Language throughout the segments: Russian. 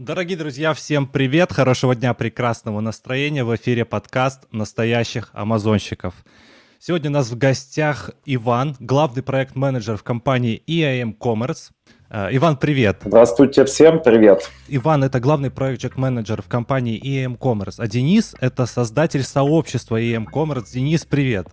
Дорогие друзья, всем привет, хорошего дня, прекрасного настроения. В эфире подкаст настоящих амазонщиков. Сегодня у нас в гостях Иван, главный проект-менеджер в компании EAM Commerce. Э, Иван, привет. Здравствуйте всем, привет. Иван – это главный проект-менеджер в компании EAM Commerce, а Денис – это создатель сообщества EAM Commerce. Денис, привет.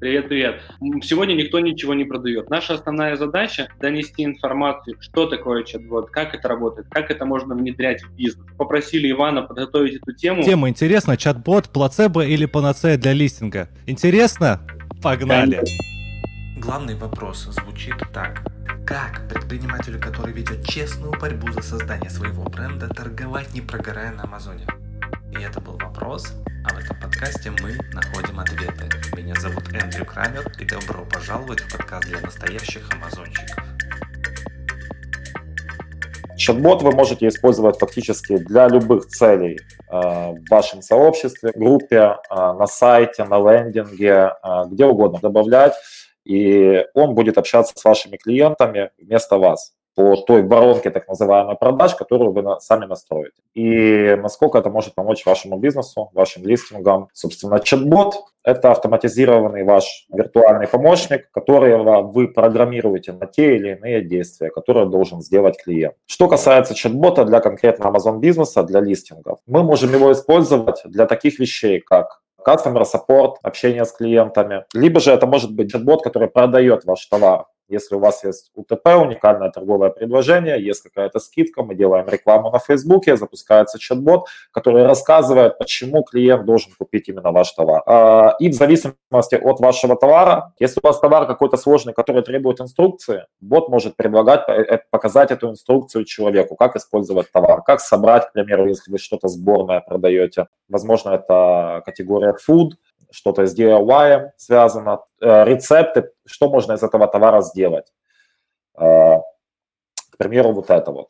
Привет, привет. Сегодня никто ничего не продает. Наша основная задача – донести информацию, что такое чат-бот, как это работает, как это можно внедрять в бизнес. Попросили Ивана подготовить эту тему. Тема интересна. Чат-бот, плацебо или панацея для листинга? Интересно? Погнали. Главный вопрос звучит так. Как предпринимателю, который ведет честную борьбу за создание своего бренда, торговать не прогорая на Амазоне? И это был вопрос, а в этом подкасте мы находим ответы. Меня зовут Эндрю Крамер, и добро пожаловать в подкаст для настоящих амазонщиков. Чат-бот вы можете использовать фактически для любых целей э, в вашем сообществе, группе, э, на сайте, на лендинге, э, где угодно добавлять, и он будет общаться с вашими клиентами вместо вас по той воронке так называемой продаж, которую вы сами настроите. И насколько это может помочь вашему бизнесу, вашим листингам. Собственно, чат-бот – это автоматизированный ваш виртуальный помощник, которого вы программируете на те или иные действия, которые должен сделать клиент. Что касается чат-бота для конкретно Amazon бизнеса, для листингов, мы можем его использовать для таких вещей, как customer support, общение с клиентами. Либо же это может быть чат-бот, который продает ваш товар. Если у вас есть УТП, уникальное торговое предложение, есть какая-то скидка, мы делаем рекламу на Фейсбуке, запускается чат-бот, который рассказывает, почему клиент должен купить именно ваш товар. А, и в зависимости от вашего товара, если у вас товар какой-то сложный, который требует инструкции, бот может предлагать э, э, показать эту инструкцию человеку, как использовать товар, как собрать, к примеру, если вы что-то сборное продаете. Возможно, это категория food, что-то с DIY связано, э, рецепты, что можно из этого товара сделать. Э, к примеру, вот это вот.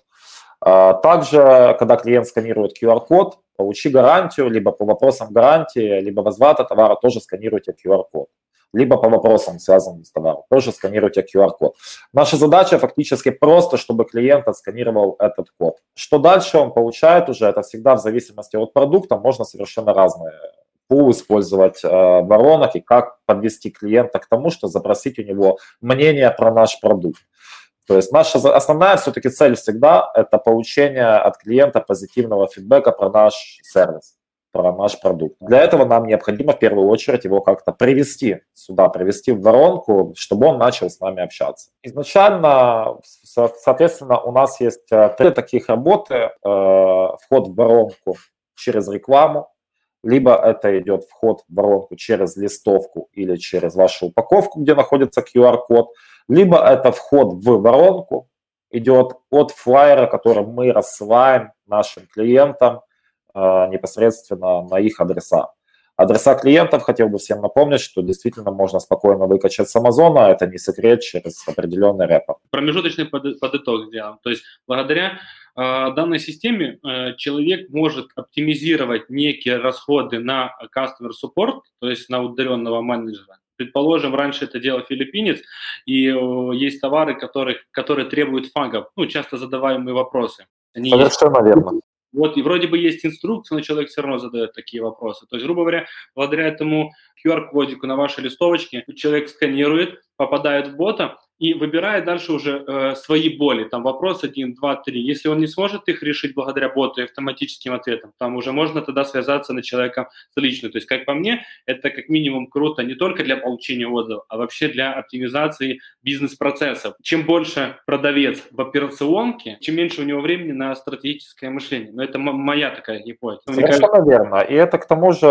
Э, также, когда клиент сканирует QR-код, получи гарантию, либо по вопросам гарантии, либо возврата товара тоже сканируйте QR-код либо по вопросам, связанным с товаром. Тоже сканируйте QR-код. Наша задача фактически просто, чтобы клиент отсканировал этот код. Что дальше он получает уже, это всегда в зависимости от продукта, можно совершенно разные пул использовать э, воронок и как подвести клиента к тому, что запросить у него мнение про наш продукт. То есть наша основная все-таки цель всегда – это получение от клиента позитивного фидбэка про наш сервис, про наш продукт. Для этого нам необходимо в первую очередь его как-то привести сюда, привести в воронку, чтобы он начал с нами общаться. Изначально, соответственно, у нас есть э, три таких работы. Э, вход в воронку через рекламу, либо это идет вход в воронку через листовку или через вашу упаковку, где находится QR-код, либо это вход в воронку идет от флайера, который мы рассылаем нашим клиентам э, непосредственно на их адреса. Адреса клиентов хотел бы всем напомнить, что действительно можно спокойно выкачать с Амазона, это не секрет через определенный рэпер. Промежуточный подыток сделаем. То есть благодаря э, данной системе э, человек может оптимизировать некие расходы на customer support, то есть на удаленного менеджера. Предположим, раньше это делал филиппинец, и э, есть товары, которых, которые требуют фагов, ну, часто задаваемые вопросы. Они Совершенно есть... верно. Вот, и вроде бы есть инструкция, но человек все равно задает такие вопросы. То есть, грубо говоря, благодаря этому QR-кодику на вашей листовочке человек сканирует, попадает в бота, и выбирает дальше уже э, свои боли, там вопрос один, два, три. Если он не сможет их решить благодаря боту и автоматическим ответам, там уже можно тогда связаться на человека лично. То есть, как по мне, это как минимум круто не только для получения отзывов, а вообще для оптимизации бизнес-процессов. Чем больше продавец в операционке, чем меньше у него времени на стратегическое мышление. Но это моя такая гипотеза. Совершенно кажется... верно. И это к тому же,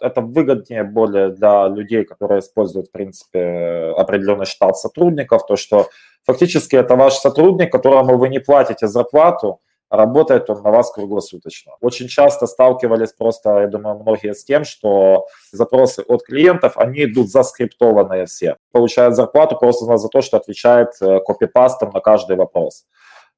это выгоднее более для людей, которые используют, в принципе, определенный штат сотрудников, то, что фактически это ваш сотрудник, которому вы не платите зарплату, а работает он на вас круглосуточно. Очень часто сталкивались просто, я думаю, многие с тем, что запросы от клиентов, они идут заскриптованные все. Получают зарплату просто за то, что отвечает э, копипастом на каждый вопрос.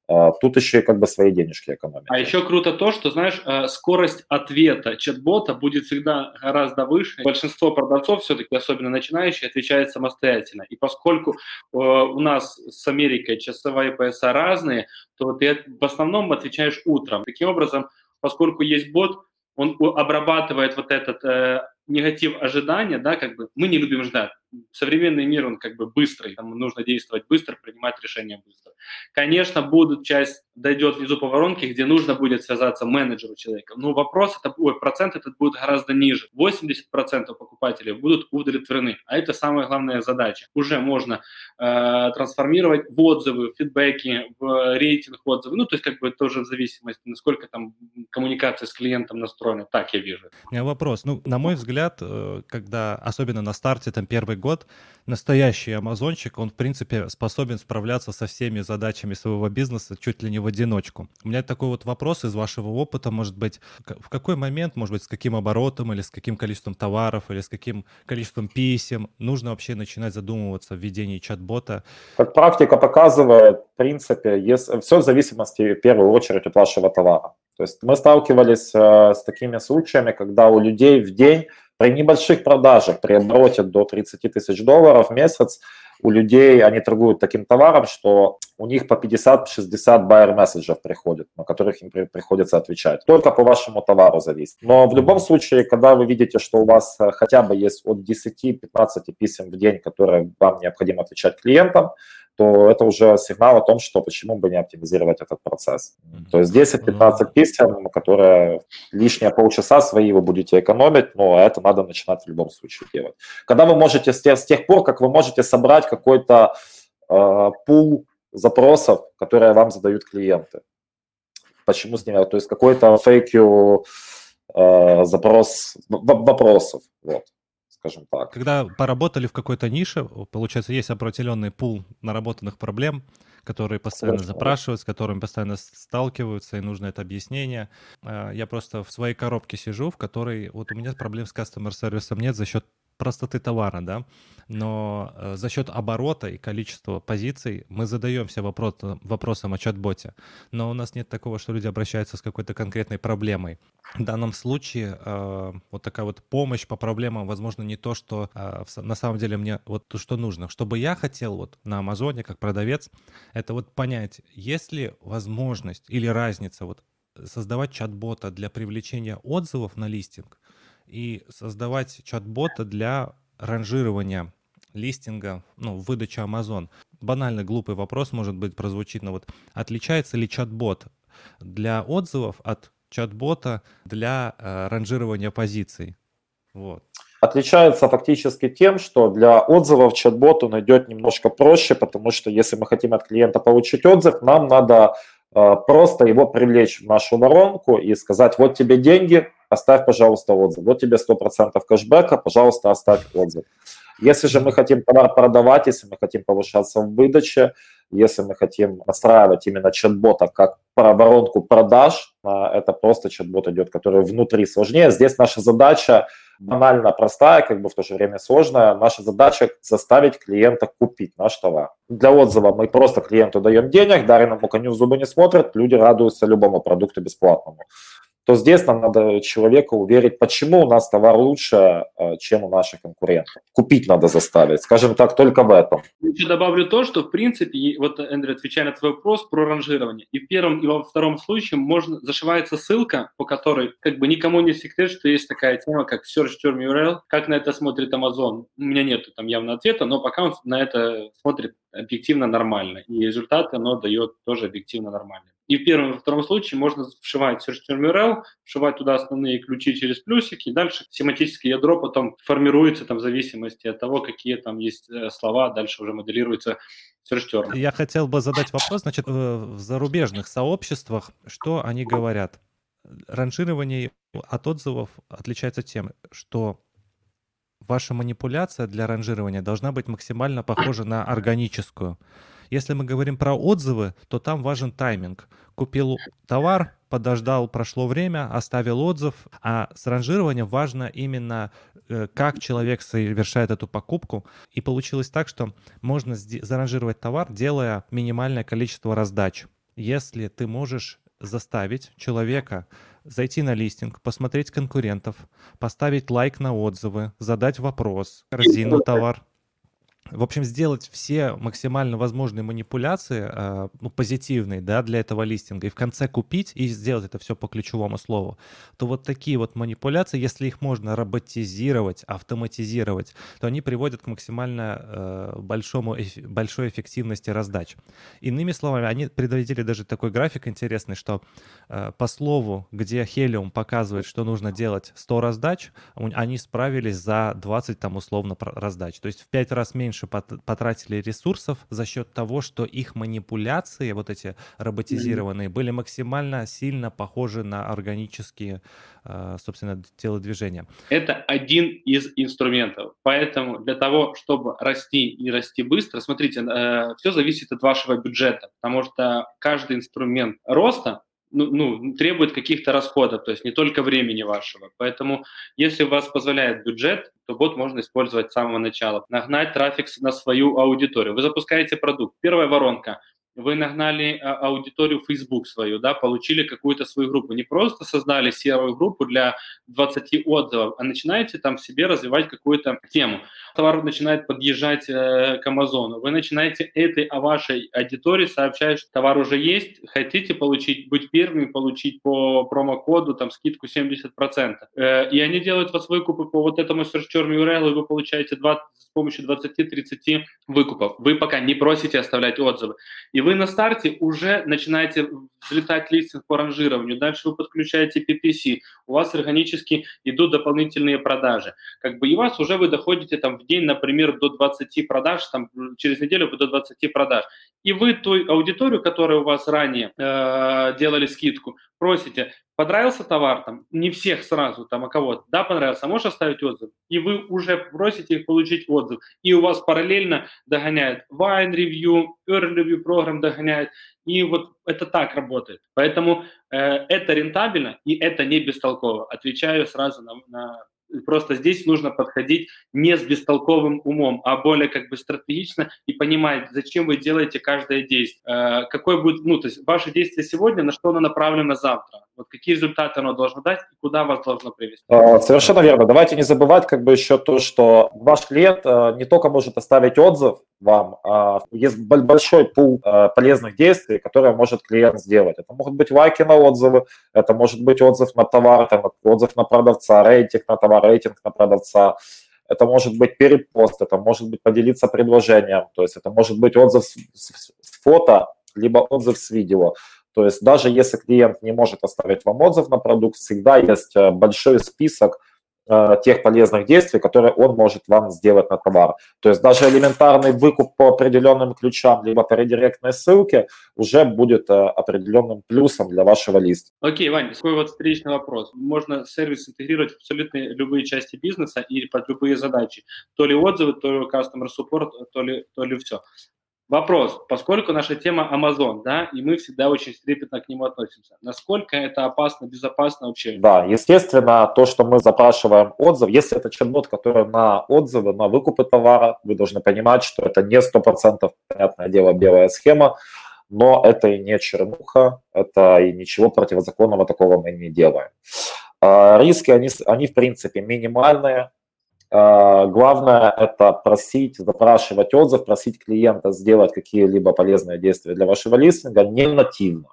А, тут еще и как бы свои денежки экономить. А еще круто то, что, знаешь, э, скорость ответа чат-бота будет всегда гораздо выше. Большинство продавцов все-таки, особенно начинающие, отвечают самостоятельно. И поскольку э, у нас с Америкой часовые пояса разные, то ты в основном отвечаешь утром. Таким образом, поскольку есть бот, он обрабатывает вот этот э, негатив ожидания, да, как бы мы не любим ждать. Современный мир, он как бы быстрый, там нужно действовать быстро, принимать решения быстро. Конечно, будут часть, дойдет внизу по воронке, где нужно будет связаться менеджеру человека. Но вопрос, это, ой, процент этот будет гораздо ниже. 80% покупателей будут удовлетворены, а это самая главная задача. Уже можно э, трансформировать в отзывы, в фидбэки, в рейтинг отзывы. Ну, то есть как бы тоже в зависимости, насколько там коммуникация с клиентом настроена. Так я вижу. У меня вопрос. Ну, на мой взгляд, взгляд, э, когда, особенно на старте, там, первый год, настоящий амазончик, он, в принципе, способен справляться со всеми задачами своего бизнеса чуть ли не в одиночку. У меня такой вот вопрос из вашего опыта, может быть, в какой момент, может быть, с каким оборотом или с каким количеством товаров или с каким количеством писем нужно вообще начинать задумываться в ведении чат-бота? Как практика показывает, в принципе, если, все в зависимости, в первую очередь, от вашего товара. То есть мы сталкивались э, с такими случаями, когда у людей в день при небольших продажах, при обороте до 30 тысяч долларов в месяц, у людей, они торгуют таким товаром, что у них по 50-60 байер месседжев приходит, на которых им приходится отвечать. Только по вашему товару зависит. Но в любом случае, когда вы видите, что у вас э, хотя бы есть от 10-15 писем в день, которые вам необходимо отвечать клиентам, то это уже сигнал о том, что почему бы не оптимизировать этот процесс. То есть 10-15 писем, которые лишние полчаса свои вы будете экономить, но это надо начинать в любом случае делать. Когда вы можете, с тех, с тех пор, как вы можете собрать какой-то э, пул запросов, которые вам задают клиенты. Почему с ними? То есть какой-то фейкью э, запрос вопросов. Вот скажем так. Когда поработали в какой-то нише, получается, есть определенный пул наработанных проблем, которые постоянно Совершенно. запрашивают, с которыми постоянно сталкиваются, и нужно это объяснение. А, я просто в своей коробке сижу, в которой вот у меня проблем с customer сервисом нет за счет простоты товара, да, но э, за счет оборота и количества позиций мы задаемся вопрос, вопросом о чат-боте, но у нас нет такого, что люди обращаются с какой-то конкретной проблемой. В данном случае э, вот такая вот помощь по проблемам, возможно, не то, что э, на самом деле мне вот то, что нужно. Что бы я хотел вот на Амазоне как продавец, это вот понять, есть ли возможность или разница вот создавать чат-бота для привлечения отзывов на листинг и создавать чат-бота для ранжирования листинга, ну, выдачи Amazon. Банальный глупый вопрос, может быть, прозвучит, но вот отличается ли чат-бот для отзывов от чат-бота для э, ранжирования позиций? Вот. Отличается фактически тем, что для отзывов чат-бот он идет немножко проще, потому что если мы хотим от клиента получить отзыв, нам надо э, просто его привлечь в нашу воронку и сказать, вот тебе деньги, оставь, пожалуйста, отзыв. Вот тебе 100% кэшбэка, пожалуйста, оставь отзыв. Если же мы хотим товар продавать, если мы хотим повышаться в выдаче, если мы хотим настраивать именно чат-бота как воронку продаж, а, это просто чат-бот идет, который внутри сложнее. Здесь наша задача банально простая, как бы в то же время сложная. Наша задача заставить клиента купить наш товар. Для отзыва мы просто клиенту даем денег, дареному коню в зубы не смотрят, люди радуются любому продукту бесплатному то здесь нам надо человека уверить, почему у нас товар лучше, э, чем у наших конкурентов. Купить надо заставить, скажем так, только в этом. Еще добавлю то, что, в принципе, вот, Эндрю, отвечая на твой вопрос про ранжирование, и в первом, и во втором случае можно, зашивается ссылка, по которой как бы никому не секрет, что есть такая тема, как Search Term URL. Как на это смотрит Amazon? У меня нет там явно ответа, но пока он на это смотрит объективно нормально, и результаты оно дает тоже объективно нормально. И в первом и во втором случае можно вшивать Search Term URL, вшивать туда основные ключи через плюсики, и дальше семантическое ядро потом формируется там в зависимости от того, какие там есть э, слова, дальше уже моделируется Search Term. Я хотел бы задать вопрос, значит, в зарубежных сообществах, что они говорят? Ранжирование от отзывов отличается тем, что ваша манипуляция для ранжирования должна быть максимально похожа на органическую. Если мы говорим про отзывы, то там важен тайминг. Купил товар, подождал, прошло время, оставил отзыв, а с ранжированием важно именно, э, как человек совершает эту покупку. И получилось так, что можно заранжировать товар, делая минимальное количество раздач. если ты можешь заставить человека зайти на листинг, посмотреть конкурентов, поставить лайк на отзывы, задать вопрос, корзину товар, в общем, сделать все максимально возможные манипуляции, э, ну, позитивные, да, для этого листинга, и в конце купить и сделать это все по ключевому слову, то вот такие вот манипуляции, если их можно роботизировать, автоматизировать, то они приводят к максимально э, большому, большой эффективности раздач. Иными словами, они предвидели даже такой график интересный, что э, по слову, где Helium показывает, что нужно делать 100 раздач, они справились за 20 там условно раздач. То есть в 5 раз меньше меньше потратили ресурсов за счет того, что их манипуляции, вот эти роботизированные, были максимально сильно похожи на органические, э, собственно, телодвижения. Это один из инструментов. Поэтому для того, чтобы расти и расти быстро, смотрите, э, все зависит от вашего бюджета, потому что каждый инструмент роста ну, ну, требует каких-то расходов, то есть не только времени вашего. Поэтому, если у вас позволяет бюджет, то бот можно использовать с самого начала. Нагнать трафик на свою аудиторию. Вы запускаете продукт. Первая воронка – вы нагнали а, аудиторию Facebook свою, да, получили какую-то свою группу. Не просто создали серую группу для 20 отзывов, а начинаете там себе развивать какую-то тему. Товар начинает подъезжать э, к Амазону. Вы начинаете этой о вашей аудитории сообщать, что товар уже есть, хотите получить, быть первыми, получить по промокоду там скидку 70%. Э, и они делают вас выкупы по вот этому search term URL, и вы получаете 20, с помощью 20-30 выкупов. Вы пока не просите оставлять отзывы. И вы на старте уже начинаете взлетать листинг по ранжированию, дальше вы подключаете PPC, у вас органически идут дополнительные продажи. Как бы и вас уже вы доходите там в день, например, до 20 продаж, там через неделю до 20 продаж. И вы той аудиторию, которая у вас ранее э, делали скидку, просите, понравился товар, там, не всех сразу, там, а кого-то, да, понравился, а можешь оставить отзыв? И вы уже просите их получить отзыв. И у вас параллельно догоняет Wine Review, Early Review программ догоняет, и вот это так работает. Поэтому э, это рентабельно и это не бестолково. Отвечаю сразу на, на Просто здесь нужно подходить не с бестолковым умом, а более как бы стратегично и понимать, зачем вы делаете каждое действие. Э, какой будет, ну, то есть ваше действие сегодня, на что оно направлено завтра. Вот какие результаты оно должно дать и куда вас должно привести. А, совершенно верно. Давайте не забывать как бы еще то, что ваш клиент э, не только может оставить отзыв вам, а есть большой пул э, полезных действий, которые может клиент сделать. Это могут быть лайки на отзывы, это может быть отзыв на товар, там, отзыв на продавца, рейтинг на товар, рейтинг на продавца. Это может быть перепост, это может быть поделиться предложением, то есть это может быть отзыв с, фото, либо отзыв с видео. То есть даже если клиент не может оставить вам отзыв на продукт, всегда есть э, большой список тех полезных действий, которые он может вам сделать на товар. То есть даже элементарный выкуп по определенным ключам, либо по редиректной ссылке уже будет э, определенным плюсом для вашего листа. Окей, Вань, такой вот встречный вопрос. Можно сервис интегрировать в абсолютно любые части бизнеса и под любые задачи. То ли отзывы, то ли customer support, то ли, то ли все. Вопрос, поскольку наша тема Amazon, да, и мы всегда очень трепетно к нему относимся, насколько это опасно, безопасно вообще? Да, естественно, то, что мы запрашиваем отзыв, если это чат-бот, который на отзывы, на выкупы товара, вы должны понимать, что это не 100%, понятное дело, белая схема, но это и не чернуха, это и ничего противозаконного такого мы не делаем. А, риски, они, они в принципе минимальные, главное – это просить, запрашивать отзыв, просить клиента сделать какие-либо полезные действия для вашего листинга не нативно.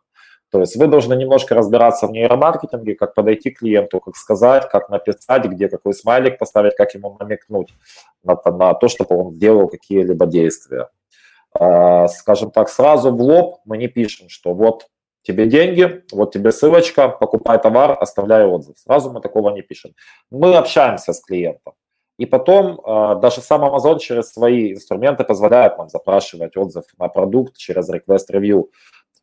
То есть вы должны немножко разбираться в нейромаркетинге, как подойти к клиенту, как сказать, как написать, где какой смайлик поставить, как ему намекнуть на, на то, чтобы он сделал какие-либо действия. А, скажем так, сразу в лоб мы не пишем, что вот тебе деньги, вот тебе ссылочка, покупай товар, оставляй отзыв. Сразу мы такого не пишем. Мы общаемся с клиентом. И потом э, даже сам Amazon через свои инструменты позволяет нам запрашивать отзыв на продукт через request review.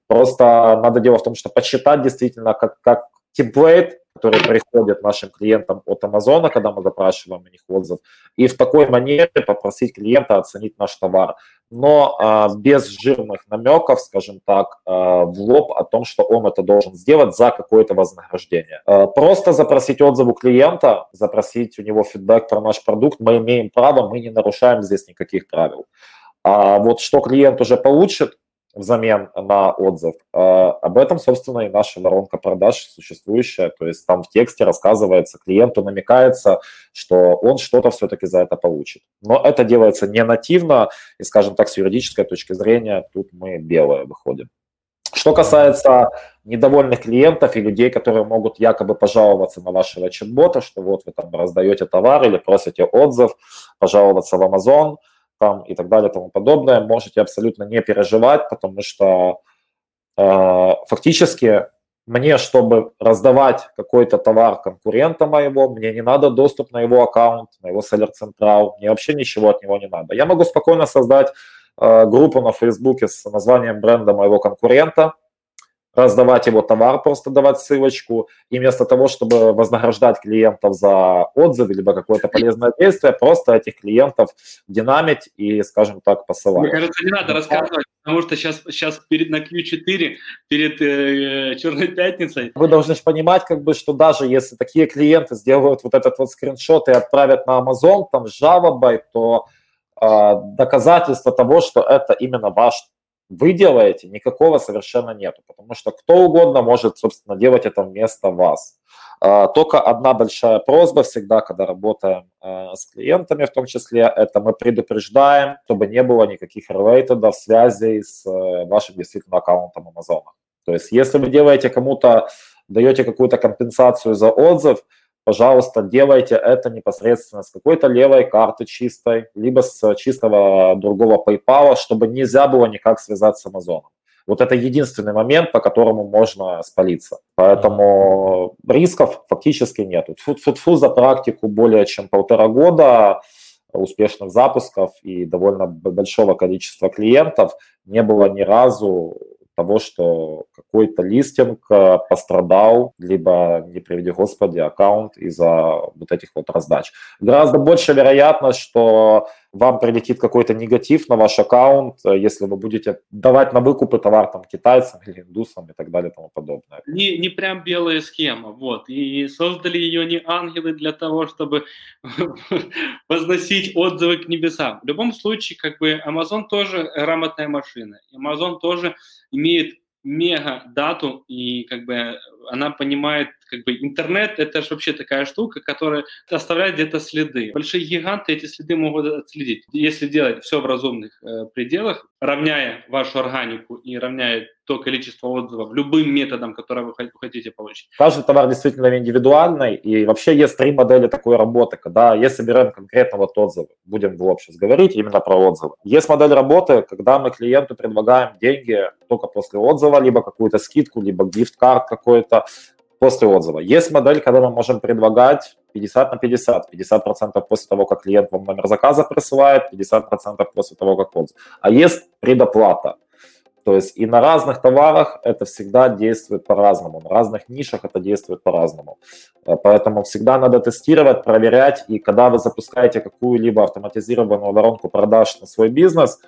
Просто надо дело в том, что почитать действительно как, как темплейт, который приходит нашим клиентам от Амазона, когда мы запрашиваем у них отзыв, и в такой манере попросить клиента оценить наш товар но а, без жирных намеков, скажем так, а, в лоб о том, что он это должен сделать за какое-то вознаграждение. А, просто запросить отзыв у клиента, запросить у него фидбэк про наш продукт, мы имеем право, мы не нарушаем здесь никаких правил. А вот что клиент уже получит, взамен на отзыв. А, об этом, собственно, и наша воронка продаж существующая. То есть там в тексте рассказывается, клиенту намекается, что он что-то все-таки за это получит. Но это делается не нативно, и, скажем так, с юридической точки зрения тут мы белые выходим. Что касается недовольных клиентов и людей, которые могут якобы пожаловаться на вашего чат-бота, что вот вы там раздаете товар или просите отзыв, пожаловаться в Amazon – там и так далее и тому подобное, можете абсолютно не переживать, потому что э, фактически мне, чтобы раздавать какой-то товар конкурента моего, мне не надо доступ на его аккаунт, на его селлер централ, мне вообще ничего от него не надо. Я могу спокойно создать э, группу на Фейсбуке с названием бренда моего конкурента, раздавать его товар, просто давать ссылочку, и вместо того, чтобы вознаграждать клиентов за отзывы либо какое-то полезное действие, просто этих клиентов динамить и, скажем так, посылать. Мне кажется, не надо рассказывать, потому что сейчас, сейчас перед на Q4, перед э, Черной пятницей. Вы должны понимать, как бы, что даже если такие клиенты сделают вот этот вот скриншот и отправят на Amazon там с жалобой, то э, доказательство того, что это именно ваш вы делаете, никакого совершенно нету, потому что кто угодно может, собственно, делать это вместо вас. А, только одна большая просьба всегда, когда работаем а, с клиентами, в том числе, это мы предупреждаем, чтобы не было никаких релейтедов, связей с э, вашим действительно аккаунтом Amazon. То есть, если вы делаете кому-то, даете какую-то компенсацию за отзыв, пожалуйста, делайте это непосредственно с какой-то левой карты чистой, либо с чистого другого PayPal, чтобы нельзя было никак связаться с Amazon. Вот это единственный момент, по которому можно спалиться. Поэтому рисков фактически нет. Фу-фу-фу за практику более чем полтора года успешных запусков и довольно большого количества клиентов не было ни разу того, что какой-то листинг э, пострадал, либо, не приведи господи, аккаунт из-за вот этих вот раздач. Гораздо больше вероятность, что вам прилетит какой-то негатив на ваш аккаунт, э, если вы будете давать на выкупы товар там китайцам или индусам и так далее и тому подобное. Не, не прям белая схема, вот. И создали ее не ангелы для того, чтобы возносить отзывы к небесам. В любом случае, как бы Amazon тоже грамотная машина. Amazon тоже имеет мега дату и как бы она понимает, как бы интернет это же вообще такая штука, которая оставляет где-то следы. Большие гиганты эти следы могут отследить. Если делать все в разумных э, пределах, равняя вашу органику и равняя то количество отзывов любым методом, который вы хотите получить. Каждый товар действительно индивидуальный, и вообще есть три модели такой работы, когда если берем конкретно вот отзывы, будем в общем говорить именно про отзывы. Есть модель работы, когда мы клиенту предлагаем деньги только после отзыва, либо какую-то скидку, либо гифт-карт какой-то, после отзыва. Есть модель, когда мы можем предлагать 50 на 50. 50% после того, как клиент вам номер заказа присылает, 50% после того, как отзыв. А есть предоплата. То есть и на разных товарах это всегда действует по-разному, на разных нишах это действует по-разному. Э, поэтому всегда надо тестировать, проверять, и когда вы запускаете какую-либо автоматизированную воронку продаж на свой бизнес,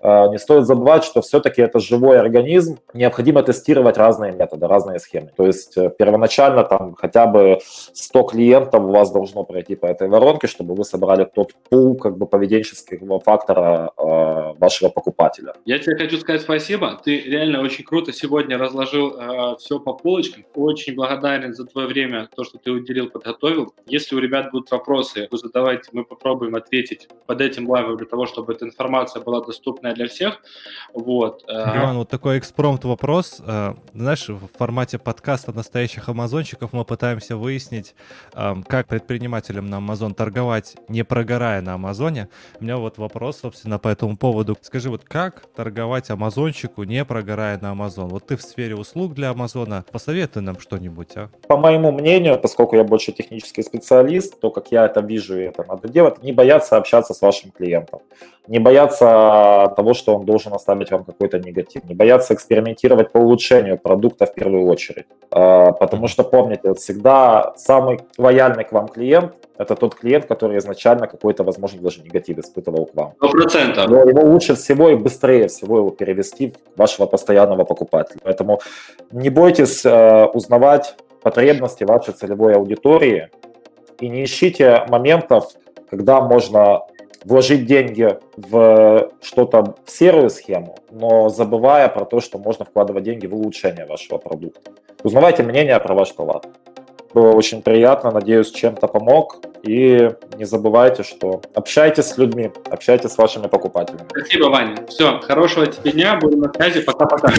э, не стоит забывать, что все-таки это живой организм, необходимо тестировать разные методы, разные схемы. То есть э, первоначально там хотя бы 100 клиентов у вас должно пройти по этой воронке, чтобы вы собрали тот пул как бы поведенческого фактора вашего покупателя. Я тебе хочу сказать спасибо спасибо. Ты реально очень круто сегодня разложил э, все по полочкам. Очень благодарен за твое время, то, что ты уделил, подготовил. Если у ребят будут вопросы, вы задавайте, мы попробуем ответить под этим лайвом для того, чтобы эта информация была доступная для всех. Вот. Э. Иван, вот такой экспромт вопрос. Э, знаешь, в формате подкаста настоящих амазончиков мы пытаемся выяснить, э, как предпринимателям на Амазон торговать, не прогорая на Амазоне. У меня вот вопрос, собственно, по этому поводу. Скажи, вот как торговать Амазончик подписчику, не прогорая на Amazon. Вот ты в сфере услуг для Амазона, посоветуй нам что-нибудь, а? По моему мнению, поскольку я больше технический специалист, то, как я это вижу и это надо делать, не бояться общаться с вашим клиентом, не бояться того, что он должен оставить вам какой-то негатив, не бояться экспериментировать по улучшению продукта в первую очередь. А, потому что, помните, всегда самый лояльный к вам клиент это тот клиент, который изначально какой-то, возможно, даже негатив испытывал к вам. 100%. Но его лучше всего и быстрее всего его перевести в вашего постоянного покупателя. Поэтому не бойтесь э, узнавать потребности вашей целевой аудитории и не ищите моментов, когда можно вложить деньги в что-то, в серую схему, но забывая про то, что можно вкладывать деньги в улучшение вашего продукта. Узнавайте мнение про ваш товар. Было очень приятно, надеюсь, чем-то помог. И не забывайте, что общайтесь с людьми, общайтесь с вашими покупателями. Спасибо, Ваня. Все, хорошего тебе дня, будем на связи, пока-пока.